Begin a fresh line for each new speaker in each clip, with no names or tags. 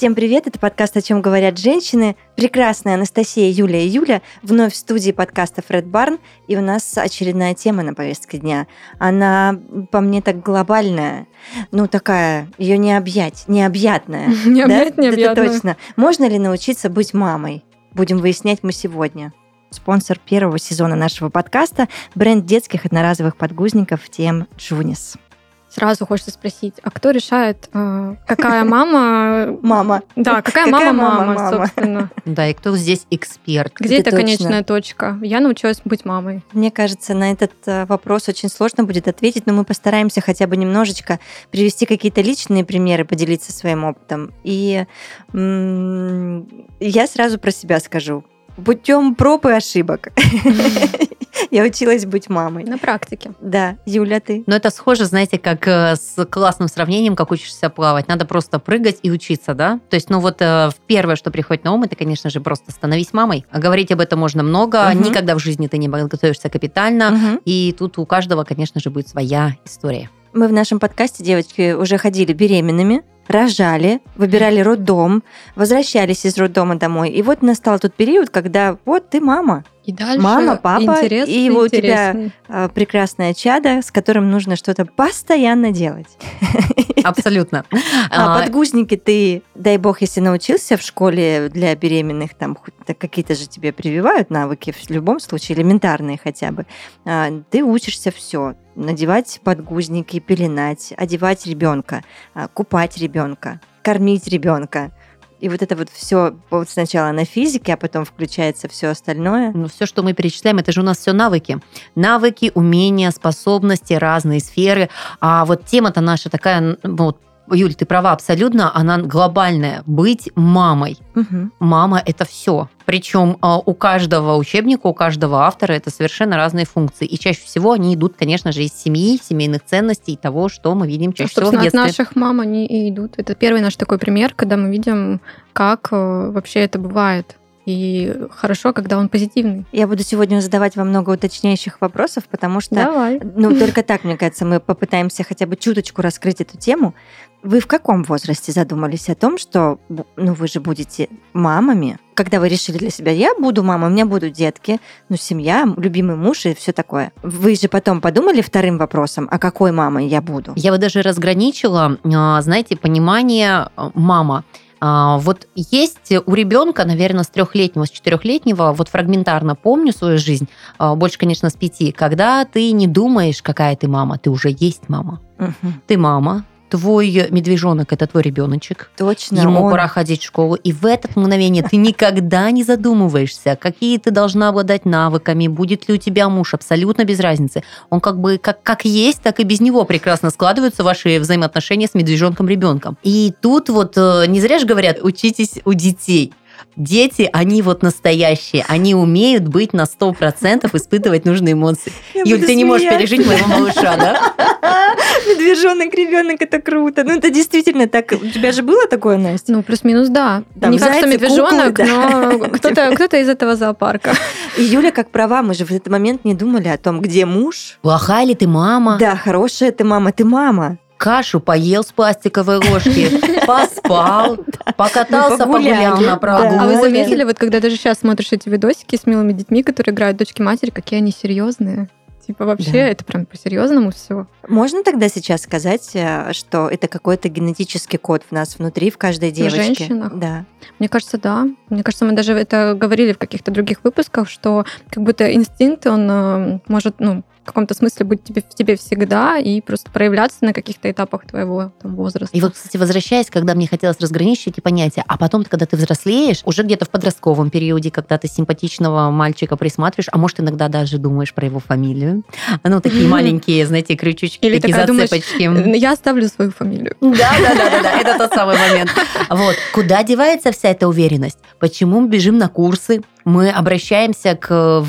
Всем привет, это подкаст «О чем говорят женщины». Прекрасная Анастасия, Юлия и Юля вновь в студии подкаста «Фред Барн». И у нас очередная тема на повестке дня. Она, по мне, так глобальная. Ну, такая, ее не объять, необъятная.
Не объять,
необъятная. Это точно. Можно ли научиться быть мамой? Будем выяснять мы сегодня. Спонсор первого сезона нашего подкаста – бренд детских одноразовых подгузников тем Джунис.
Сразу хочется спросить, а кто решает, э, какая мама...
Мама.
Да, какая мама мама, собственно.
Да, и кто здесь эксперт?
Где эта конечная точка? Я научилась быть мамой.
Мне кажется, на этот э, вопрос очень сложно будет ответить, но мы постараемся хотя бы немножечко привести какие-то личные примеры, поделиться своим опытом. И я сразу про себя скажу путем проб и ошибок. Я училась быть мамой.
На практике.
Да. Юля, ты?
Но это схоже, знаете, как э, с классным сравнением, как учишься плавать. Надо просто прыгать и учиться, да? То есть, ну вот э, первое, что приходит на ум, это, конечно же, просто становись мамой. А говорить об этом можно много. Угу. Никогда в жизни ты не готовишься капитально. Угу. И тут у каждого, конечно же, будет своя история.
Мы в нашем подкасте, девочки, уже ходили беременными, рожали, выбирали роддом, возвращались из роддома домой. И вот настал тот период, когда вот ты мама.
И дальше
Мама, папа, и у тебя а, прекрасное чадо, с которым нужно что-то постоянно делать.
Абсолютно.
А, а подгузники ты, дай бог, если научился в школе для беременных, там какие-то же тебе прививают навыки, в любом случае, элементарные хотя бы. А, ты учишься все надевать подгузники, пеленать, одевать ребенка, купать ребенка, кормить ребенка. И вот это вот все вот сначала на физике, а потом включается все остальное.
Ну, все, что мы перечисляем, это же у нас все навыки. Навыки, умения, способности, разные сферы. А вот тема-то наша такая, вот Юль, ты права абсолютно, она глобальная. Быть мамой. Угу. Мама это все. Причем а, у каждого учебника, у каждого автора это совершенно разные функции. И чаще всего они идут, конечно же, из семьи, семейных ценностей, того, что мы видим чаще
ну,
всего в детстве.
от наших мам они и идут. Это первый наш такой пример, когда мы видим, как э, вообще это бывает. И хорошо, когда он позитивный.
Я буду сегодня задавать вам много уточняющих вопросов, потому что,
Давай.
ну, только так, мне кажется, мы попытаемся хотя бы чуточку раскрыть эту тему. Вы в каком возрасте задумались о том, что, ну, вы же будете мамами? Когда вы решили для себя, я буду мамой, у меня будут детки, ну, семья, любимый муж и все такое. Вы же потом подумали вторым вопросом, а какой мамой я буду?
Я бы даже разграничила, а, знаете, понимание а, мама – а, вот есть у ребенка, наверное, с трехлетнего, с четырехлетнего, вот фрагментарно помню свою жизнь, больше, конечно, с пяти, когда ты не думаешь, какая ты мама, ты уже есть мама. Угу. Ты мама, твой медвежонок это твой ребеночек.
Точно.
Ему он... пора ходить в школу. И в это мгновение ты никогда не задумываешься, какие ты должна обладать навыками, будет ли у тебя муж, абсолютно без разницы. Он как бы как, как есть, так и без него прекрасно складываются ваши взаимоотношения с медвежонком-ребенком. И тут вот э, не зря же говорят, учитесь у детей дети, они вот настоящие, они умеют быть на 100%, испытывать нужные эмоции. Я Юль, ты не можешь пережить моего малыша, да?
Медвежонок, ребенок, это круто. Ну, это действительно так. У тебя же было такое, Настя?
Ну, плюс-минус, да. Там, не как что медвежонок, куклы, да. но кто-то кто из этого зоопарка.
И Юля, как права, мы же в этот момент не думали о том, где муж.
Плохая ли ты мама?
Да, хорошая ты мама, ты мама
кашу поел с пластиковой ложки, поспал, покатался, погулял на прогулке.
А вы заметили, вот когда даже сейчас смотришь эти видосики с милыми детьми, которые играют дочки матери, какие они серьезные? Типа вообще да. это прям по-серьезному все.
Можно тогда сейчас сказать, э, что это какой-то генетический код в нас внутри, в каждой девочке?
В женщинах?
Да.
Мне кажется, да. Мне кажется, мы даже это говорили в каких-то других выпусках, что как будто инстинкт, он э, может, ну, в каком-то смысле быть тебе, в тебе всегда и просто проявляться на каких-то этапах твоего там, возраста.
И вот, кстати, возвращаясь, когда мне хотелось разграничить эти понятия, а потом, когда ты взрослеешь, уже где-то в подростковом периоде, когда ты симпатичного мальчика присматриваешь, а может, иногда даже думаешь про его фамилию. Ну, такие маленькие, знаете, крючочки, Или такие зацепочки.
Я оставлю свою фамилию.
Да, да, да, да, да, это тот самый момент. Вот. Куда девается вся эта уверенность? Почему мы бежим на курсы? Мы обращаемся к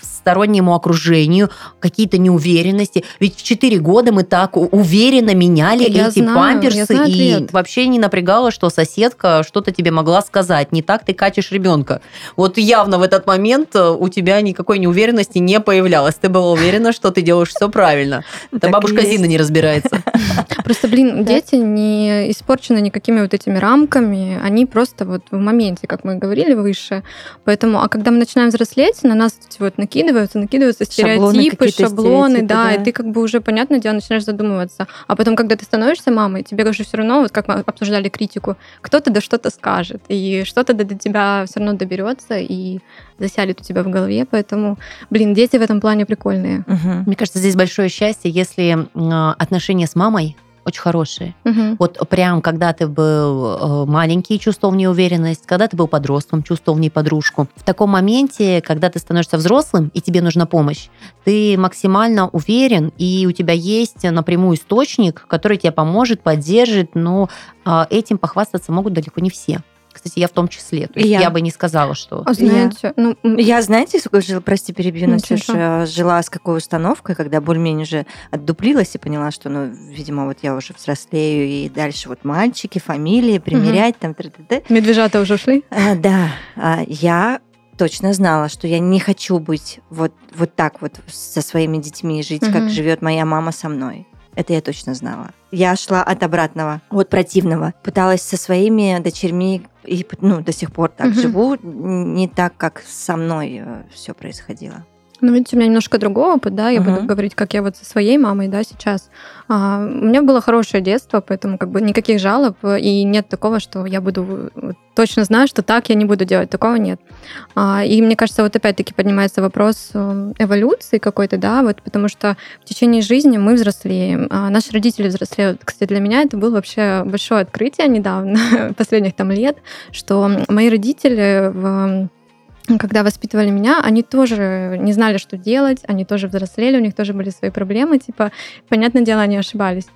стороннему окружению, какие-то неуверенности. Ведь в 4 года мы так уверенно меняли
Я
эти
знаю,
памперсы,
знаю
и
ответ.
вообще не напрягало, что соседка что-то тебе могла сказать. Не так ты катишь ребенка. Вот явно в этот момент э, у тебя никакой неуверенности не появлялось. Ты была уверена, что ты делаешь все правильно. Это бабушка. Зина не разбирается.
Просто, блин, дети не испорчены никакими вот этими рамками, они просто вот в моменте, как мы говорили выше. Поэтому, а когда мы начинаем взрослеть, на нас эти вот накидываются, накидываются
Шаблоны
стереотипы, шаблоны,
стереотипы,
да,
да.
и ты как бы уже, понятное дело, начинаешь задумываться. А потом, когда ты становишься мамой, тебе уже все равно, вот как мы обсуждали критику, кто-то да что-то скажет, и что-то да до тебя все равно доберется и засядет у тебя в голове, поэтому, блин, дети в этом плане прикольные.
Мгм.
Мне кажется, здесь большое счастье, если м, отношения с мамой очень хорошие.
Мгм.
Вот прям, когда ты был э, маленький, чувствовал неуверенность, когда ты был подростком, чувствовал в ней подружку. В таком моменте, когда ты становишься взрослым, и тебе нужна помощь, ты максимально уверен, и у тебя есть напрямую источник, который тебе поможет, поддержит, но а, этим похвастаться могут далеко не все. Кстати, я в том числе. То есть
я.
я бы не сказала, что...
А знаете, ну, м,
Я, знаете, сколько жила, прости, перебью,
Ничего,
Настюша, жила с какой установкой, когда более-менее уже отдуплилась и поняла, что, ну, видимо, вот я уже взрослею, и дальше вот мальчики, фамилии, примерять, там, т.д.
медвежата уже ушли?
А, да, а, я точно знала, что я не хочу быть вот, вот так вот со своими детьми, жить, как
Мгм.
живет моя мама со мной. Это я точно знала. Я шла от обратного, от противного. Пыталась со своими дочерьми, и ну, до сих пор так
Мгм.
живу, не так, как со мной все происходило.
Ну, видите, у меня немножко другой опыт, да, я буду
Мгм.
говорить, как я вот со своей мамой, да, сейчас. А, у меня было хорошее детство, поэтому как бы никаких жалоб, и нет такого, что я буду точно знаю, что так я не буду делать, такого нет. А, и мне кажется, вот опять-таки поднимается вопрос э, эволюции какой-то, да, вот потому что в течение жизни мы взрослеем, а наши родители взрослеют. Кстати, для меня это было вообще большое открытие недавно, последних там лет, что мои родители в когда воспитывали меня, они тоже не знали, что делать, они тоже взрослели, у них тоже были свои проблемы, типа, понятное дело, они ошибались.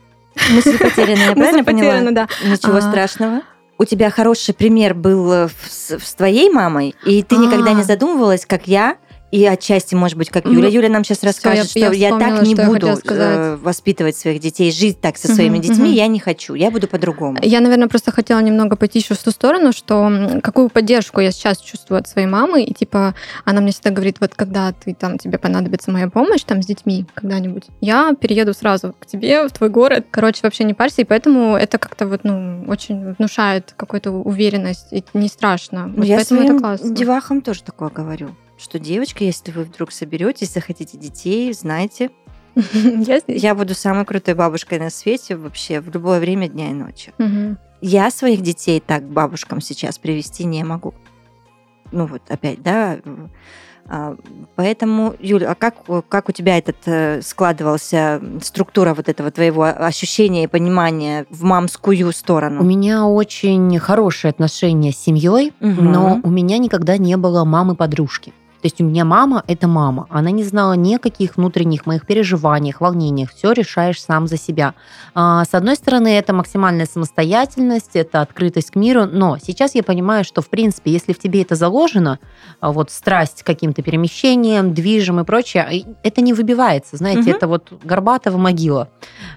Мысль потерянная, я правильно поняла?
да.
Ничего
А.
страшного. У тебя хороший пример был э, с, с твоей мамой, и ты никогда
А.
не задумывалась, как я, и отчасти, может быть, как Юля. Юля нам сейчас
всё,
расскажет,
я-
что
я
я, так не буду э, воспитывать своих детей, жить так со своими детьми,
мгм.
я не хочу, я буду по-другому.
Я, наверное, просто хотела немного пойти еще в ту сторону, что какую поддержку я сейчас чувствую от своей мамы, и типа она мне всегда говорит, вот когда ты там тебе понадобится моя помощь там с детьми когда-нибудь, я перееду сразу к тебе в твой город. Короче, вообще не парься, и поэтому это как-то вот ну очень внушает какую-то уверенность, и не страшно. Вот
я
поэтому это
своим
классно.
девахам тоже такое говорю, что девочка, если вы вдруг соберетесь, захотите детей, знайте,
Я
я буду самой крутой бабушкой на свете вообще в любое время дня и ночи.
Мгм.
Я своих детей так к бабушкам сейчас привести не могу. Ну вот опять, да. А, Поэтому, Юля, а как, как у тебя этот э, складывался структура вот этого твоего ощущения и понимания в мамскую
У
сторону?
меня очень хорошие отношения с семьей,
Мгм.
но у меня никогда не было мамы-подружки. То есть у меня мама – это мама. Она не знала ни о каких внутренних моих переживаниях, волнениях. Все решаешь сам за себя. А, С одной стороны, это максимальная самостоятельность, это открытость к миру. Но сейчас я понимаю, что, в принципе, если в тебе это заложено, а, вот страсть к каким-то перемещениям, движем и прочее, это не выбивается. Знаете,
Мгм.
это вот Горбатова могила.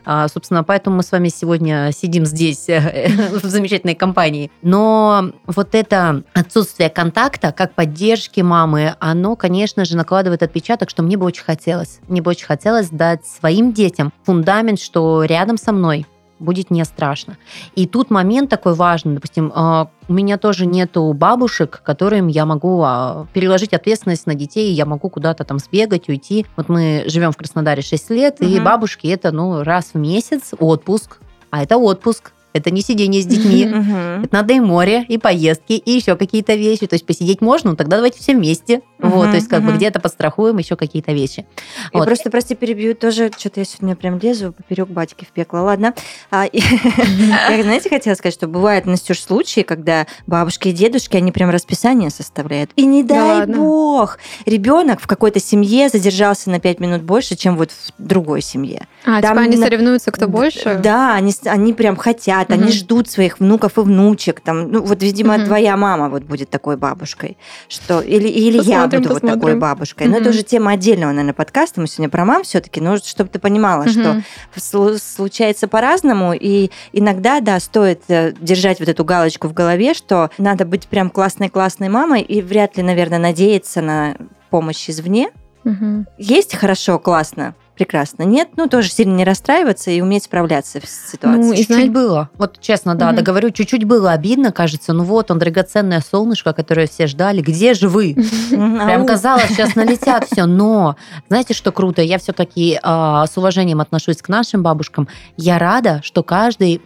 А, Собственно, поэтому мы с вами сегодня сидим здесь в замечательной компании. Но вот это отсутствие контакта, как поддержки мамы, оно, конечно же, накладывает отпечаток, что мне бы очень хотелось. Мне бы очень хотелось дать своим детям фундамент, что рядом со мной будет не страшно. И тут момент такой важный, допустим, а, у меня тоже нету бабушек, которым я могу а, переложить ответственность на детей, я могу куда-то там сбегать, уйти. Вот мы живем в Краснодаре 6 лет, и
Мгм.
бабушки это, ну, раз в месяц отпуск, а это отпуск, это не сидение с детьми. Это надо и море, и поездки, и еще какие-то вещи. То есть посидеть можно, но тогда давайте все вместе. Вот, то есть как бы где-то подстрахуем еще какие-то вещи.
Я просто, прости, перебью, тоже что-то я сегодня прям лезу поперек батьки в пекло. Ладно. А, Я, знаете, хотела сказать, что бывают, Настюш, случаи, когда бабушки и дедушки, они прям расписание составляют. И не
Да
дай бог, ребенок в какой-то семье задержался на 5 минут больше, чем вот в другой семье.
А,
Там
типа они соревнуются, кто больше?
Да, они, они прям хотят хотят, они ждут своих внуков и внучек. Там, ну, вот, видимо,
Мгм.
твоя мама вот будет такой бабушкой. Что, или, или я
Посмотрим,
буду вот такой
посмотрим.
бабушкой. Но это уже тема отдельного, наверное, подкаста. Мы сегодня про мам все-таки, но чтобы ты понимала, что
Мгм.
слу- случается по-разному, и иногда, да, стоит э, держать вот эту галочку в голове, что надо быть прям классной-классной мамой, и вряд ли, наверное, надеяться на помощь извне.
Мгм.
Есть хорошо, классно, прекрасно. Нет, ну тоже сильно не расстраиваться и уметь справляться с ситуацией.
Ну,
Чуть-чуть
знаете-
было. Вот честно, да,
Мгм.
договорю, чуть-чуть было обидно, кажется. Ну вот он, драгоценное солнышко, которое все ждали. Где же вы? Прям казалось, сейчас налетят все. Но знаете, что круто? Я все-таки с уважением отношусь к нашим бабушкам. Я рада, что каждый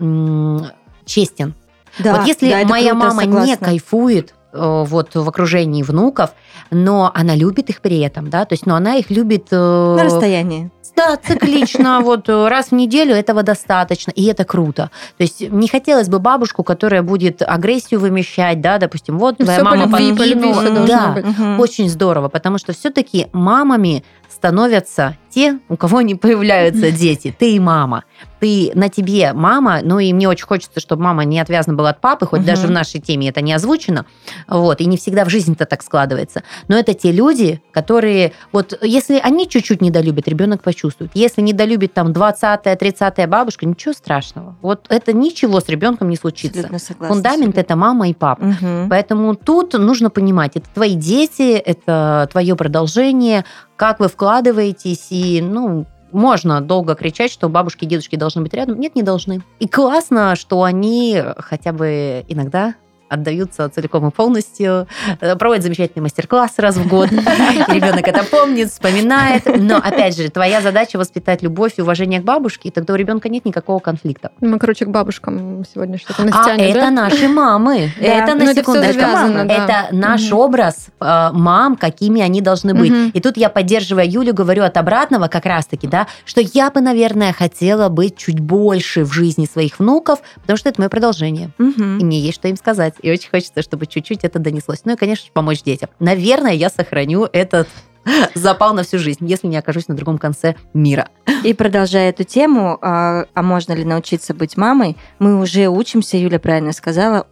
честен.
Да,
вот если
да,
моя
круто,
мама не
согласна.
кайфует э, вот в окружении внуков, но она любит их при этом, да, то есть, но она их любит э,
На расстоянии.
Да, циклично, вот э, раз в неделю этого достаточно, и это круто. То есть не хотелось бы бабушку, которая будет агрессию вымещать, да, допустим, вот твоя
Всё по
мама
любви, по любви
подкинула.
всё должно
Да,
быть.
Мгм.
очень здорово, потому что все-таки мамами становятся те, у кого не появляются дети. Ты и мама. Ты на тебе мама, ну и мне очень хочется, чтобы мама не отвязана была от папы, хоть
Мгм.
даже в нашей теме это не озвучено, вот, и не всегда в жизни-то так складывается. Но это те люди, которые, вот, если они чуть-чуть недолюбят, ребенок почувствует. Если недолюбит там 20-я, 30-я бабушка, ничего страшного. Вот это ничего с ребенком не случится.
Согласна.
Фундамент это мама и папа.
Мгм.
Поэтому тут нужно понимать, это твои дети, это твое продолжение, как вы вкладываетесь, и, ну, можно долго кричать, что бабушки и дедушки должны быть рядом. Нет, не должны. И классно, что они хотя бы иногда отдаются целиком и полностью, э, проводят замечательный мастер-класс раз в год. Ребенок это помнит, вспоминает. Но, опять же, твоя задача воспитать любовь и уважение к бабушке, и тогда у ребенка нет никакого конфликта.
Мы, короче, к бабушкам сегодня что-то
А
настянем,
это
да?
наши мамы. Это
Ну,
на
это всё
секундочку. Это наш образ э, мам, какими они должны быть. И тут я, поддерживая Юлю, говорю от обратного как раз-таки, да, что я бы, наверное, хотела быть чуть больше в жизни своих внуков, потому что это мое продолжение. И мне есть что им сказать. И очень хочется, чтобы чуть-чуть это донеслось. Ну и, конечно же, помочь детям. Наверное, я сохраню этот запал на всю жизнь, если не окажусь на другом конце мира.
И продолжая эту тему, а, а можно ли научиться быть мамой, мы уже учимся, Юля правильно сказала,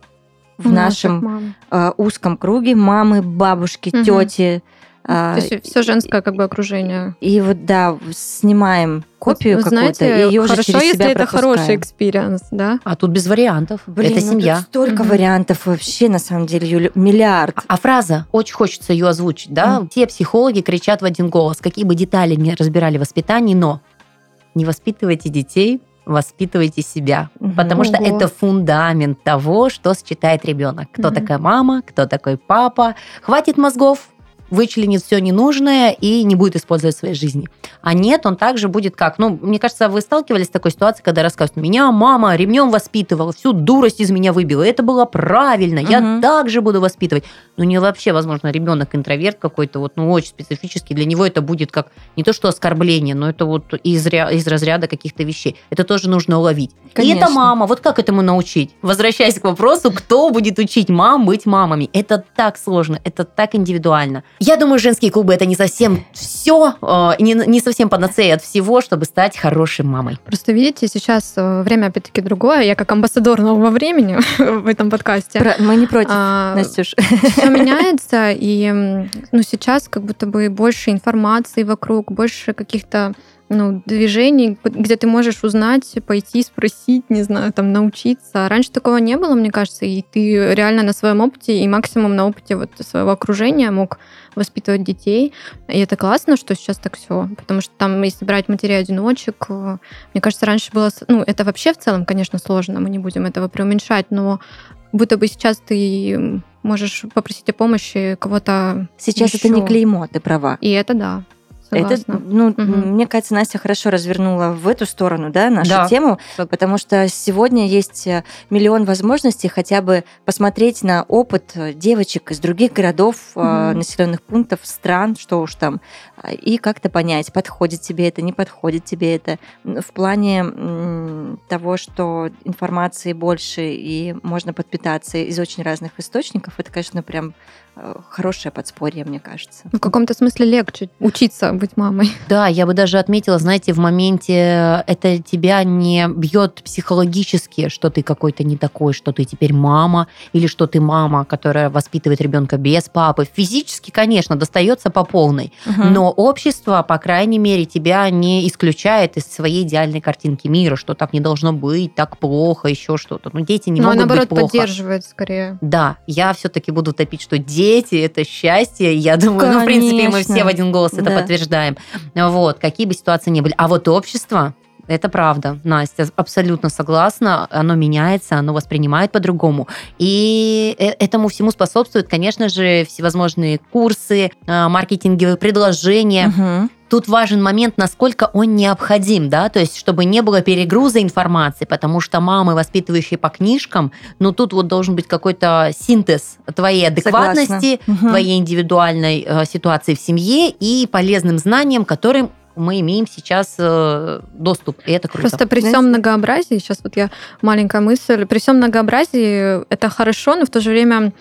в
наших
нашем а, узком круге мамы, бабушки,
Мгм.
тети. А,
То есть все женское как бы окружение.
И вот, да, снимаем копию
Вот,
какую-то,
знаете,
и ее уже через
если
себя
это хороший experience, да?
А тут без вариантов.
Блин,
это
ну
семья.
тут столько
Мгм.
вариантов вообще, на самом деле, Юля, миллиард.
А фраза, очень хочется ее озвучить, да? Все психологи кричат в один голос, какие бы детали не разбирали в воспитании, но не воспитывайте детей, воспитывайте себя.
Мгм.
Потому что
Ого.
это фундамент того, что считает ребенок. Кто
Мгм.
такая мама, кто такой папа. Хватит мозгов, вычленит все ненужное и не будет использовать в своей жизни. А нет, он также будет как? Ну, мне кажется, вы сталкивались с такой ситуацией, когда рассказывают, меня мама ремнем воспитывала, всю дурость из меня выбила. И это было правильно, я
Мгм.
так же буду воспитывать. Ну, не вообще, возможно, ребенок интроверт какой-то, вот, ну, очень специфический. Для него это будет как не то, что оскорбление, но это вот из, из разряда каких-то вещей. Это тоже нужно уловить. И
Конечно.
это мама. Вот как этому научить? Возвращаясь к вопросу, кто будет учить мам быть мамами? Это так сложно, это так индивидуально. Я думаю, женские клубы это не совсем все, не, не совсем панацея от всего, чтобы стать хорошей мамой.
Просто видите, сейчас э, время опять-таки другое. Я как амбассадор нового времени в этом подкасте.
Про- Мы не против,
А,
Настюш.
все меняется, и ну, сейчас как будто бы больше информации вокруг, больше каких-то ну, движений, где ты можешь узнать, пойти спросить, не знаю, там, научиться. Раньше такого не было, мне кажется, и ты реально на своем опыте и максимум на опыте вот своего окружения мог воспитывать детей. И это классно, что сейчас так все, потому что там, если брать матерей-одиночек, э, мне кажется, раньше было, ну, это вообще в целом, конечно, сложно, мы не будем этого преуменьшать, но будто бы сейчас ты можешь попросить о помощи кого-то.
Сейчас это не клеймо, ты права.
И это да.
Это,
Согласна.
ну,
Мгм.
мне кажется, Настя хорошо развернула в эту сторону, да, нашу
Да.
тему, потому что сегодня есть э, миллион возможностей хотя бы посмотреть на опыт э, девочек из других городов,
Мгм.
населенных пунктов, стран, что уж там, и как-то понять, подходит тебе это, не подходит тебе это. В плане того, что информации больше и можно подпитаться из очень разных источников, это, конечно, прям хорошее подспорье, мне кажется.
В каком-то смысле легче учиться быть мамой.
Да, я бы даже отметила, знаете, в моменте это тебя не бьет психологически, что ты какой-то не такой, что ты теперь мама, или что ты мама, которая воспитывает ребенка без папы. Физически, конечно, достается по полной,
Угу.
но общество, по крайней мере, тебя не исключает из своей идеальной картинки мира, что так не должно быть, так плохо, еще что-то. Ну, дети не
Но
могут
наоборот
быть плохо.
поддерживает скорее.
Да, я все-таки буду топить, что дети это счастье. Я думаю, ну, в принципе, мы
Конечно.
все в один голос это
Да.
подтверждаем. Вот, какие бы ситуации ни были. А вот общество, это правда, Настя, абсолютно согласна. Оно меняется, оно воспринимает по-другому. И э- этому всему способствуют, конечно же, всевозможные курсы, э, маркетинговые предложения.
Мгм.
Тут важен момент, насколько он необходим, да, то есть чтобы не было перегруза информации, потому что мамы, воспитывающие по книжкам, ну тут вот должен быть какой-то синтез твоей адекватности,
Согласна.
Твоей индивидуальной э, ситуации в семье и полезным знаниям, которым мы имеем сейчас э, доступ, и это круто.
Просто при всем многообразии, сейчас вот я маленькая мысль, при всем многообразии это хорошо, но в то же время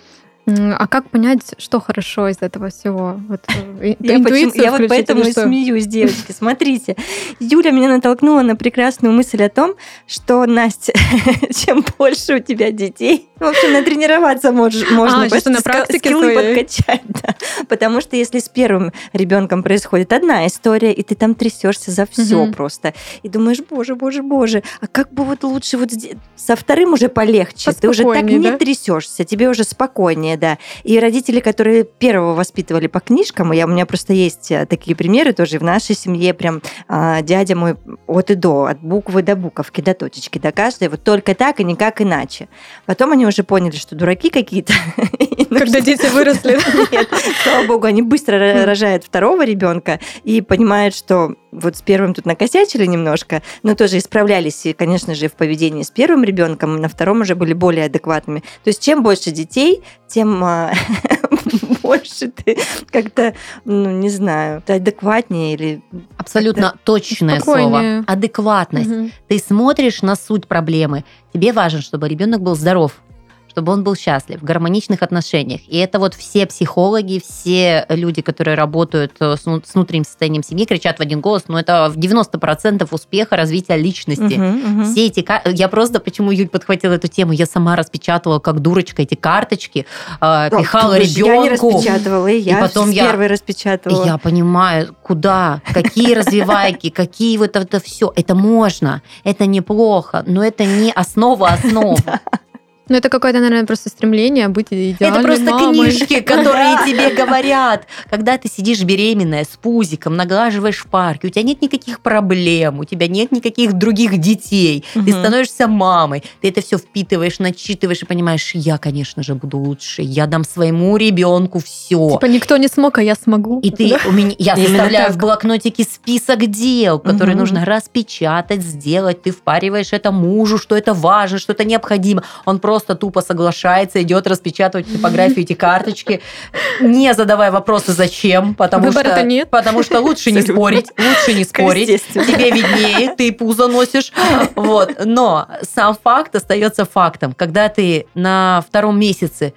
а как понять, что хорошо из этого всего? Вот, э,
Я, почему- я вот поэтому и
что?
смеюсь, девочки. Смотрите, Юля меня натолкнула на прекрасную мысль о том, что, Настя, чем больше у тебя детей, в общем, натренироваться можешь, можно.
А, что-то на практике
скиллы подкачать, да. Потому что если с первым ребенком происходит одна история, и ты там трясешься за все
Мгм.
просто, и думаешь, боже, боже, боже, а как бы вот лучше вот здесь... Со вторым уже полегче, ты уже так не
да?
трясешься, тебе уже спокойнее, да. И родители, которые первого воспитывали по книжкам, я, у меня просто есть э, такие примеры тоже в нашей семье, прям а, дядя мой от и до, от буквы до буковки, до точечки, до каждой, вот только так и никак иначе. Потом они уже поняли, что дураки какие-то. И
Когда дети выросли.
Нет, слава богу, они быстро ро- рожают второго ребенка и понимают, что вот с первым тут накосячили немножко, но тоже исправлялись, и, конечно же, в поведении с первым ребенком, на втором уже были более адекватными. То есть чем больше детей, тем а, больше ты как-то, ну, не знаю, ты адекватнее или...
Абсолютно точное
Спокойнее.
слово. Адекватность. Ты смотришь на суть проблемы. Тебе важно, чтобы ребенок был здоров, чтобы он был счастлив, в гармоничных отношениях. И это вот все психологи, все люди, которые работают э, с ну- с внутренним состоянием семьи, кричат в один голос, но это в 90% успеха развития личности.
Мгм, мгм.
Все эти я просто почему Юль подхватила эту тему, я сама распечатала как дурочка эти карточки, э, пихала
Ты думаешь, Я не
ребенку.
распечатывала, и я
потом
с
я-
первой
И
распечатывала.
я понимаю, куда, какие развивайки, какие вот это все. Это можно, это неплохо, но это не основа основ.
Ну, это какое-то, наверное, просто стремление быть идеальной
Это просто
мамой.
книжки, которые тебе говорят. Когда ты сидишь беременная с пузиком, наглаживаешь в парке, у тебя нет никаких проблем, у тебя нет никаких других детей, ты становишься мамой, ты это все впитываешь, начитываешь и понимаешь, я, конечно же, буду лучше, я дам своему ребенку все.
Типа никто не смог, а я смогу.
И ты
Да?
у меня, я
Именно
составляю
так.
в блокнотике список дел, которые нужно распечатать, сделать. Ты впариваешь это мужу, что это важно, что это необходимо. Он просто тупо соглашается, идет распечатывать типографию эти карточки, не задавая вопросы зачем, потому что
нет.
потому что лучше не спорить, лучше не спорить. Тебе виднее, ты пузо носишь. Вот. Но сам факт остается фактом. Когда ты на втором месяце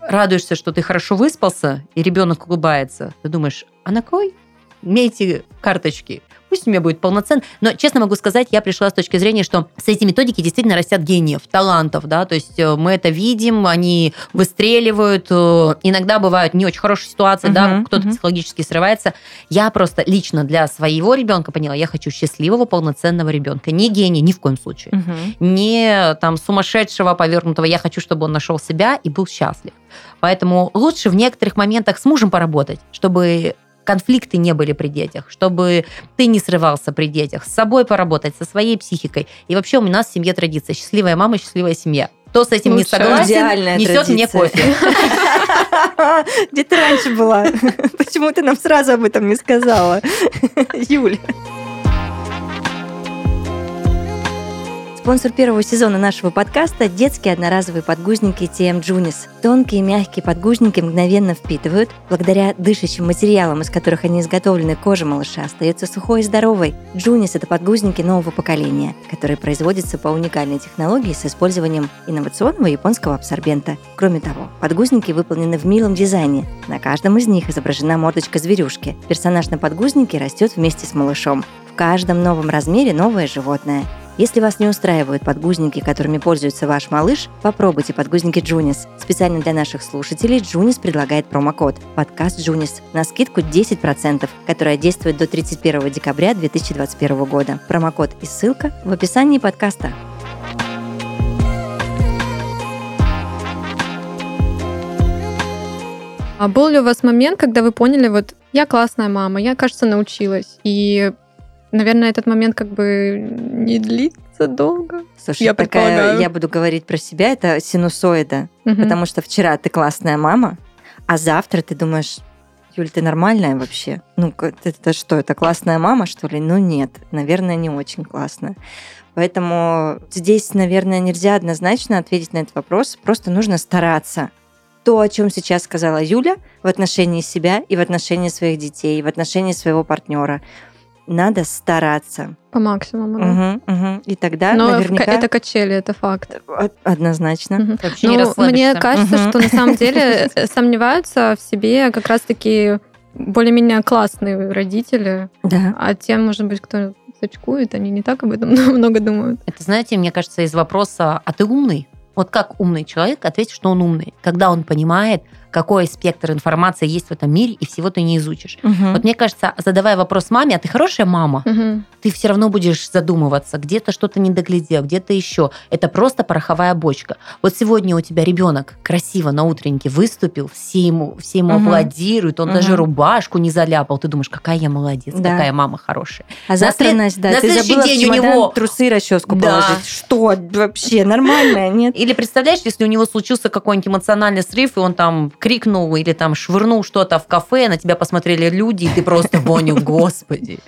радуешься, что ты хорошо выспался, и ребенок улыбается, ты думаешь, а на кой мне эти карточки? Пусть у меня будет полноценно. Но, честно могу сказать, я пришла с точки зрения, что с эти методики действительно растят гениев, талантов, да, то есть э, мы это видим, они выстреливают, э, иногда бывают не очень хорошие ситуации, да,
Мгм,
кто-то
мгм.
психологически срывается. Я просто лично для своего ребенка поняла, я хочу счастливого, полноценного ребенка. Не гения, ни в коем случае
Мгм.
не там сумасшедшего, повернутого. Я хочу, чтобы он нашел себя и был счастлив. Поэтому лучше в некоторых моментах с мужем поработать, чтобы конфликты не были при детях, чтобы ты не срывался при детях, с собой поработать, со своей психикой. И вообще у нас в семье традиция счастливая мама, счастливая семья. Кто с этим не
Лучшая.
согласен, несет мне
традиция.
кофе.
Где ты раньше была? Почему ты нам сразу об этом не сказала? Юля. Спонсор первого сезона нашего подкаста – детские одноразовые подгузники TM Junis. Тонкие мягкие подгузники мгновенно впитывают. Благодаря дышащим материалам, из которых они изготовлены, кожа малыша остается сухой и здоровой. Joonies – это подгузники нового поколения, которые производятся по уникальной технологии с использованием инновационного японского абсорбента. Кроме того, подгузники выполнены в милом дизайне. На каждом из них изображена мордочка зверюшки. Персонаж на подгузнике растет вместе с малышом. В каждом новом размере новое животное. Если вас не устраивают подгузники, которыми пользуется ваш малыш, попробуйте подгузники Joonies. Специально для наших слушателей Joonies предлагает промокод «Подкаст Joonies» на скидку 10%, которая действует до 31 декабря 2021 года. Промокод и ссылка в описании подкаста.
А был ли у вас момент, когда вы поняли, вот я классная мама, я, кажется, научилась, и наверное, этот момент как бы не длится долго.
Слушай,
Я
такая,
предполагаю.
я буду говорить про себя, это синусоида.
Мгм.
Потому что вчера ты классная мама, а завтра ты думаешь, Юль, ты нормальная вообще? Ну, это что, это классная мама, что ли? Ну, нет, наверное, не очень классная. Поэтому здесь, наверное, нельзя однозначно ответить на этот вопрос. Просто нужно стараться. То, о чем сейчас сказала Юля в отношении себя и в отношении своих детей, и в отношении своего партнера. Надо стараться.
По максимуму. да.
Мгм, мгм. И тогда
Но
наверняка...
это качели, это факт.
Од- Однозначно.
Мгм.
Вообще не
Ну, мне кажется,
Мгм.
что на самом деле э, сомневаются в себе как раз-таки более-менее классные родители,
Да.
а те, может быть, кто сочкует, они не так об этом много думают.
Это, знаете, мне кажется, из вопроса «А ты умный?» Вот как умный человек ответит, что он умный, когда он понимает, какой спектр информации есть в этом мире, и всего ты не изучишь.
Мгм.
Вот мне кажется, задавая вопрос маме, а ты хорошая мама?
Мгм.
Ты все равно будешь задумываться, где-то что-то не доглядел, где-то еще. Это просто пороховая бочка. Вот сегодня у тебя ребенок красиво на утреннике выступил, все ему, все ему
Мгм.
аплодируют, он
Мгм.
даже рубашку не заляпал. Ты думаешь, какая я молодец,
Да.
какая мама хорошая.
А завтра,
след-
Настя, да,
на
ты
следующий
забыла
день у него-
трусы расческу
Да.
положить. Что вообще? Нормальная, нет?
Или представляешь, если у него случился какой-нибудь эмоциональный срыв, и он там крикнул или там швырнул что-то в кафе, на тебя посмотрели люди, и ты просто понял, господи,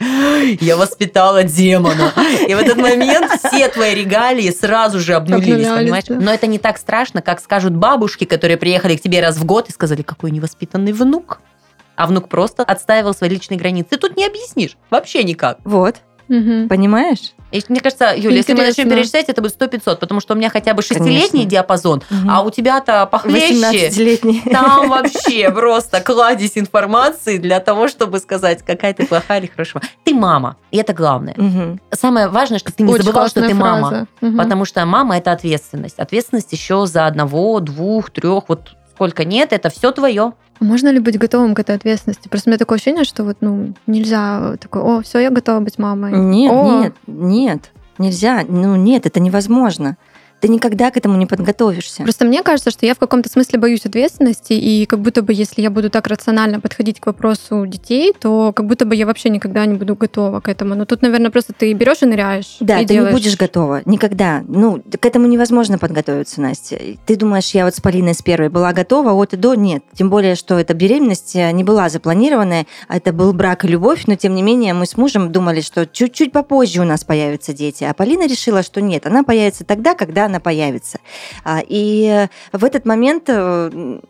я воспитала демона. И в этот момент все твои регалии сразу же обнулились, понимаешь? Но это не так страшно, как скажут бабушки, которые приехали к тебе раз в год и сказали, какой невоспитанный внук. А внук просто отстаивал свои личные границы. Ты тут не объяснишь. Вообще никак.
Вот,
Мгм.
понимаешь?
И мне кажется, Юля, если мы начнем
Интересно.
перечислять, это будет 100-500, потому что у меня хотя бы шестилетний диапазон,
Мгм.
а у тебя-то похлеще.
18-летний.
Там вообще просто кладезь информации для того, чтобы сказать, какая ты плохая или хорошая. Ты мама, и это главное. Самое важное, что ты не
Очень
забывал, что ты мама. Потому что мама это ответственность. Ответственность еще за одного, двух, трех, вот сколько нет, это все твое.
А Можно ли быть готовым к этой ответственности? Просто у меня такое ощущение, что вот ну нельзя такой, о, все, я готова быть мамой.
Нет,
О,
нет, нет. Нельзя. Ну, нет, это невозможно. Ты никогда к этому не подготовишься.
Просто мне кажется, что я в каком-то смысле боюсь ответственности, и как будто бы если я буду так рационально подходить к вопросу детей, то как будто бы я вообще никогда не буду готова к этому. Но тут, наверное, просто ты берешь и ныряешь.
Да,
и
ты
делаешь.
не будешь готова. Никогда. Ну, к этому невозможно подготовиться, Настя. Ты думаешь, я вот с Полиной с первой была готова, от и до нет. Тем более, что эта беременность э, не была запланированная, а это был брак и любовь, но тем не менее мы с мужем думали, что чуть-чуть попозже у нас появятся дети. А Полина решила, что нет, она появится тогда, когда она появится. А, И э, в этот момент э,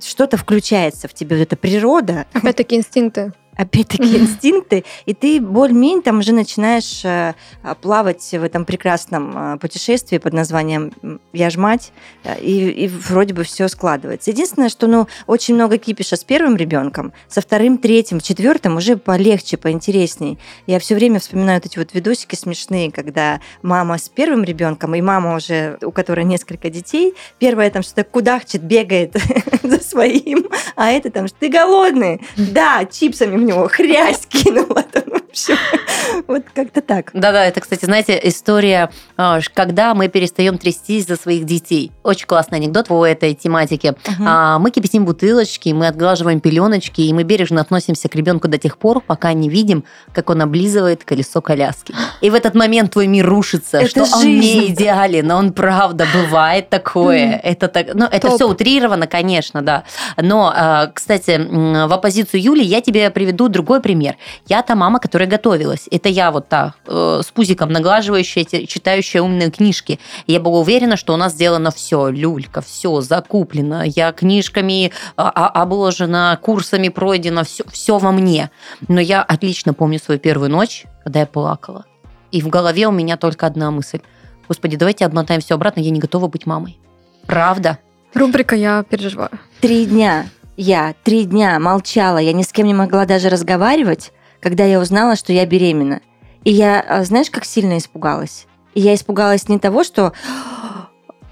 что-то включается в тебе, вот эта природа,
Опять-таки инстинкты.
Опять-таки инстинкты, и ты более-менее там уже начинаешь э, а, плавать в этом прекрасном э, путешествии под названием «Я ж мать», э, и, и вроде бы все складывается. Единственное, что ну, очень много кипиша с первым ребенком, со вторым, третьим, четвертым уже полегче, поинтересней. Я все время вспоминаю вот эти вот видосики смешные, когда мама с первым ребенком и мама уже, у которой несколько детей, первая там что-то кудахчет, бегает за своим, а это там, ты голодный? Да, чипсами него хрясь кинула. В общем, вот как-то так.
Да-да, это, кстати, знаете, история, а, когда мы перестаем трястись за своих детей. Очень классный анекдот по этой тематике. А, мы кипятим бутылочки, мы отглаживаем пеленочки, и мы бережно относимся к ребенку до тех пор, пока не видим, как он облизывает колесо коляски. И в этот момент твой мир рушится,
Это
что он не идеален, но он правда бывает такое. Это так, ну это
Топ.
все утрировано, конечно, да. Но, а, кстати, в оппозицию Юли я тебе приведу другой пример. Я та мама, которая которой готовилась. Это я вот та, э, с пузиком наглаживающая, читающая умные книжки. Я была уверена, что у нас сделано все, люлька, все закуплено. Я книжками а, а, обложена, курсами пройдено, все, все во мне. Но я отлично помню свою первую ночь, когда я плакала. И в голове у меня только одна мысль. Господи, давайте отмотаем все обратно, я не готова быть мамой. Правда?
Рубрика «Я переживаю».
Три дня я три дня молчала, я ни с кем не могла даже разговаривать, когда я узнала, что я беременна. И я, а, знаешь, как сильно испугалась? И я испугалась не того, что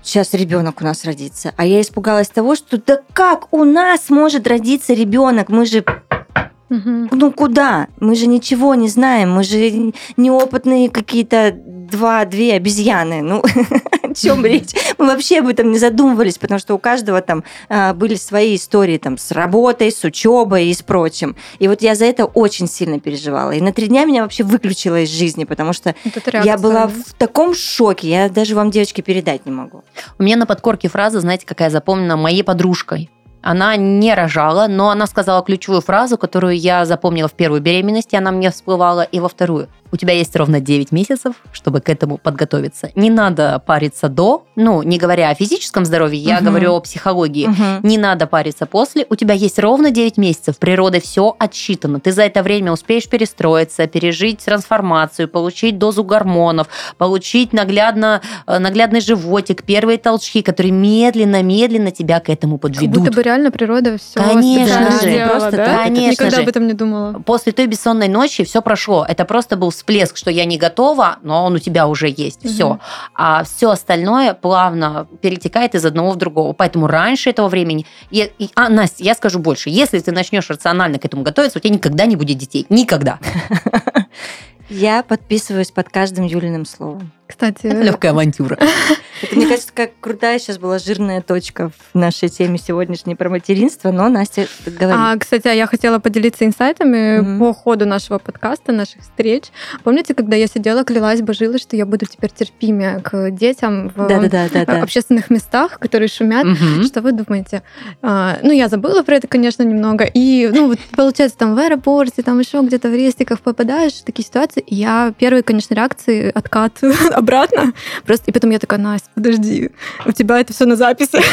сейчас ребенок у нас родится, а я испугалась того, что да как у нас может родиться ребенок? Мы же
Мгм.
ну куда? Мы же ничего не знаем, мы же неопытные какие-то два-две обезьяны. Ну, о чем речь? Мы вообще об этом не задумывались, потому что у каждого там а, были свои истории там с работой, с учебой и с прочим. И вот я за это очень сильно переживала. И на три дня меня вообще выключила из жизни, потому что я была в таком шоке, я даже вам, девочки, передать не могу.
У меня на подкорке фраза, знаете, какая запомнена моей подружкой. Она не рожала, но она сказала ключевую фразу, которую я запомнила в первую беременность, и она мне всплывала, и во вторую. У тебя есть ровно 9 месяцев, чтобы к этому подготовиться. Не надо париться до, ну, не говоря о физическом здоровье, я говорю о психологии.
Мгм.
Не надо париться после. У тебя есть ровно 9 месяцев. Природой все отсчитано. Ты за это время успеешь перестроиться, пережить трансформацию, получить дозу гормонов, получить наглядно, э, наглядный животик, первые толчки, которые медленно-медленно тебя к этому
Как
подведут.
будто бы реально природа все
Конечно
же.
сделала,
Просто
да?
Конечно
Никогда
же.
об этом не думала.
После той бессонной ночи все прошло. Это просто был всплеск, что я не готова, но он у тебя уже есть. Все. А все остальное плавно перетекает из одного в другого. Поэтому раньше этого времени... и- и- а, Настя, я скажу больше. Если ты начнешь рационально к этому готовиться, у тебя никогда не будет детей. Никогда.
Я подписываюсь под каждым Юлиным словом.
Кстати,
Это легкая авантюра.
Это, мне кажется, как крутая сейчас была жирная точка в нашей теме сегодняшней про материнство, но Настя говорит.
А, кстати, а я хотела поделиться инсайтами
Мгм.
по ходу нашего подкаста, наших встреч. Помните, когда я сидела, клялась, божилась, что я буду теперь терпимее к детям в
Да-да-да-да-да.
общественных местах, которые шумят?
Мгм.
Что вы думаете? А, ну, я забыла про это, конечно, немного. И, ну, вот, получается, там в аэропорте, там еще где-то в рестиках попадаешь в такие ситуации. И я первые, конечно, реакции откат обратно. Просто и потом я такая, Настя, подожди, у тебя это все на записи.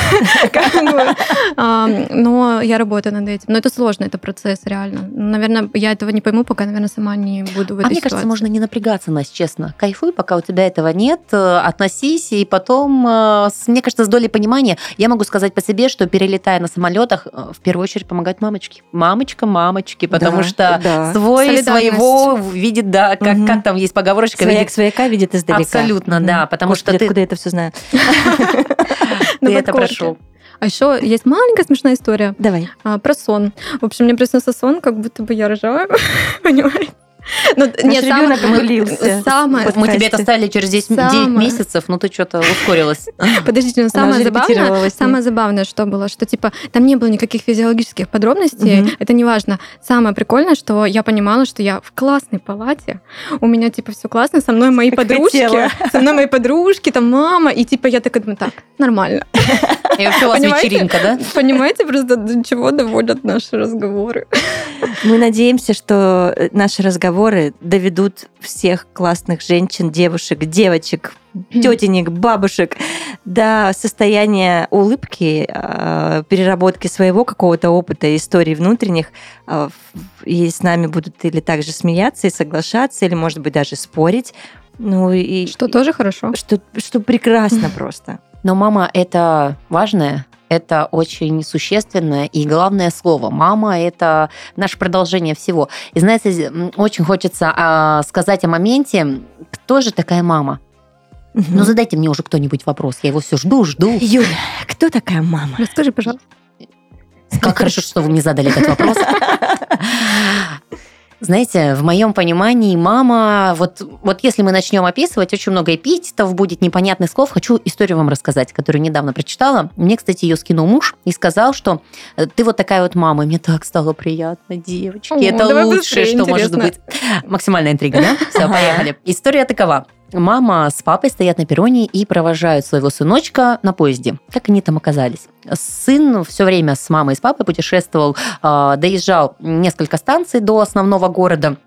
А, Но я работаю над этим. Но это сложно, это процесс, реально. Наверное, я этого не пойму, пока, наверное, сама не буду в
А
этой
мне кажется, можно не напрягаться, Настя, честно. Кайфуй, пока у тебя этого нет, э, относись, и потом, э, мне кажется, с долей понимания, я могу сказать по себе, что перелетая на самолетах, э, в первую очередь помогают мамочки. Мамочка, мамочки, потому
Да,
что
да.
свой своего видит, да, как, там есть поговорочка,
Свояк
видит
свояка видит издалека.
Абсолютно, да, потому что ты-
откуда я это все знаю?
На
ты это прошел.
А еще есть маленькая смешная история.
Давай.
А, про сон. В общем, мне приснился сон, как будто бы я рожаю. Понимаете? Ну, нет,
ребенок.
Самое,
Мы тебе это ставили через 10 9
Самое.
месяцев, но ты что-то ускорилась.
подождите, но самое забавное, самое забавное, что было, что типа там не было никаких физиологических подробностей, это не важно. Самое прикольное, что я понимала, что я в классной палате, у меня типа все классно, со мной мои
Как
подружки,
хотела.
со мной мои подружки, там мама, и типа я такая думаю, так, нормально.
И вообще у вас
Понимаете?
вечеринка, да?
Понимаете просто, до чего доводят наши разговоры?
Мы надеемся, что наши разговоры доведут всех классных женщин, девушек, девочек, тетенек, бабушек до состояния улыбки, э, переработки своего какого-то опыта, историй внутренних. э, И с нами будут или также смеяться и соглашаться, или, может быть, даже спорить. Ну и
Что тоже хорошо.
что, что прекрасно просто.
Но мама это важное, это очень существенное и главное слово. Мама это наше продолжение всего. И знаете, очень хочется а, сказать о моменте, кто же такая мама? Ну задайте мне уже кто-нибудь вопрос, я его все жду, жду.
Юля, кто такая мама?
Расскажи, пожалуйста.
Как хорошо, что вы мне задали этот вопрос. Знаете, в моем понимании мама, вот, вот если мы начнем описывать, очень много эпитетов, будет непонятных слов. Хочу историю вам рассказать, которую недавно прочитала. Мне, кстати, ее скинул муж и сказал, что э, ты вот такая вот мама. И мне так стало приятно, девочки.
О,
Это лучшее, что может
интересно.
быть. Максимальная интрига, да? Все, поехали. История такова. Мама с папой стоят на перроне и провожают своего сыночка на поезде. Как они там оказались? Сын все время с мамой и с папой путешествовал, э, доезжал несколько станций до основного города.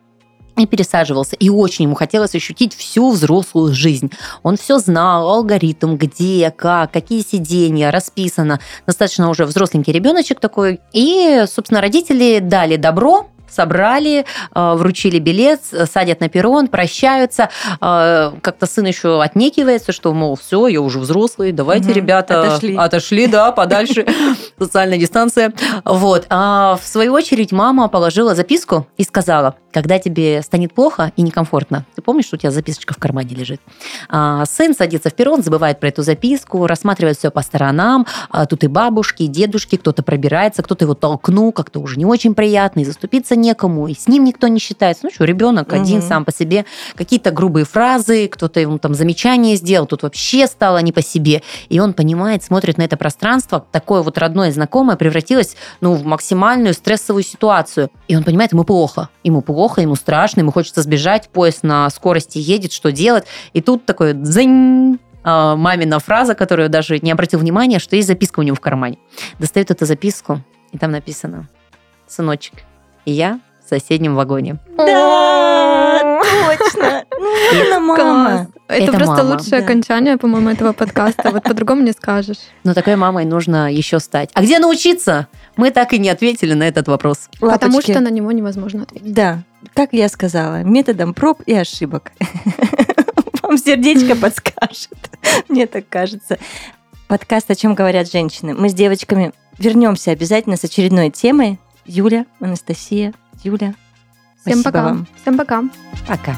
и пересаживался. И очень ему хотелось ощутить всю взрослую жизнь. Он все знал, алгоритм, где, как, какие сиденья, расписано. Достаточно уже взросленький ребеночек такой. И, собственно, родители дали добро собрали, э, вручили билет, садят на перрон, прощаются. Э, как-то сын еще отнекивается, что, мол, все, я уже взрослый, давайте, угу, ребята, отошли. отошли, да, подальше, социальная дистанция. Вот. А в свою очередь мама положила записку и сказала, когда тебе станет плохо и некомфортно, ты помнишь, что у тебя записочка в кармане лежит? А, сын садится в перрон, забывает про эту записку, рассматривает все по сторонам, а, тут и бабушки, и дедушки, кто-то пробирается, кто-то его толкнул, как-то уже не очень приятно, и заступиться некому, и с ним никто не считается. Ну что, ребенок угу. один сам по себе, какие-то грубые фразы, кто-то ему там замечание сделал, тут вообще стало не по себе. И он понимает, смотрит на это пространство, такое вот родное, знакомое превратилось ну, в максимальную стрессовую ситуацию. И он понимает, ему плохо. Ему плохо, ему страшно, ему хочется сбежать, поезд на скорости едет, что делать. И тут такой дзынь, а, мамина фраза, которую даже не обратил внимания, что есть записка у него в кармане. Достает эту записку, и там написано «Сыночек, и я в соседнем вагоне.
Да, точно. Это мама.
Это, просто лучшее окончание, по-моему, этого подкаста. Вот по-другому не скажешь.
Но такой мамой нужно еще стать. А где научиться? Мы так и не ответили на этот вопрос.
Потому что на него невозможно ответить.
Да, как я сказала, методом проб и ошибок. Вам сердечко подскажет. Мне так кажется. Подкаст «О чем говорят женщины». Мы с девочками вернемся обязательно с очередной темой. Юля, Анастасия, Юля.
Всем пока.
Вам.
Всем пока.
Пока.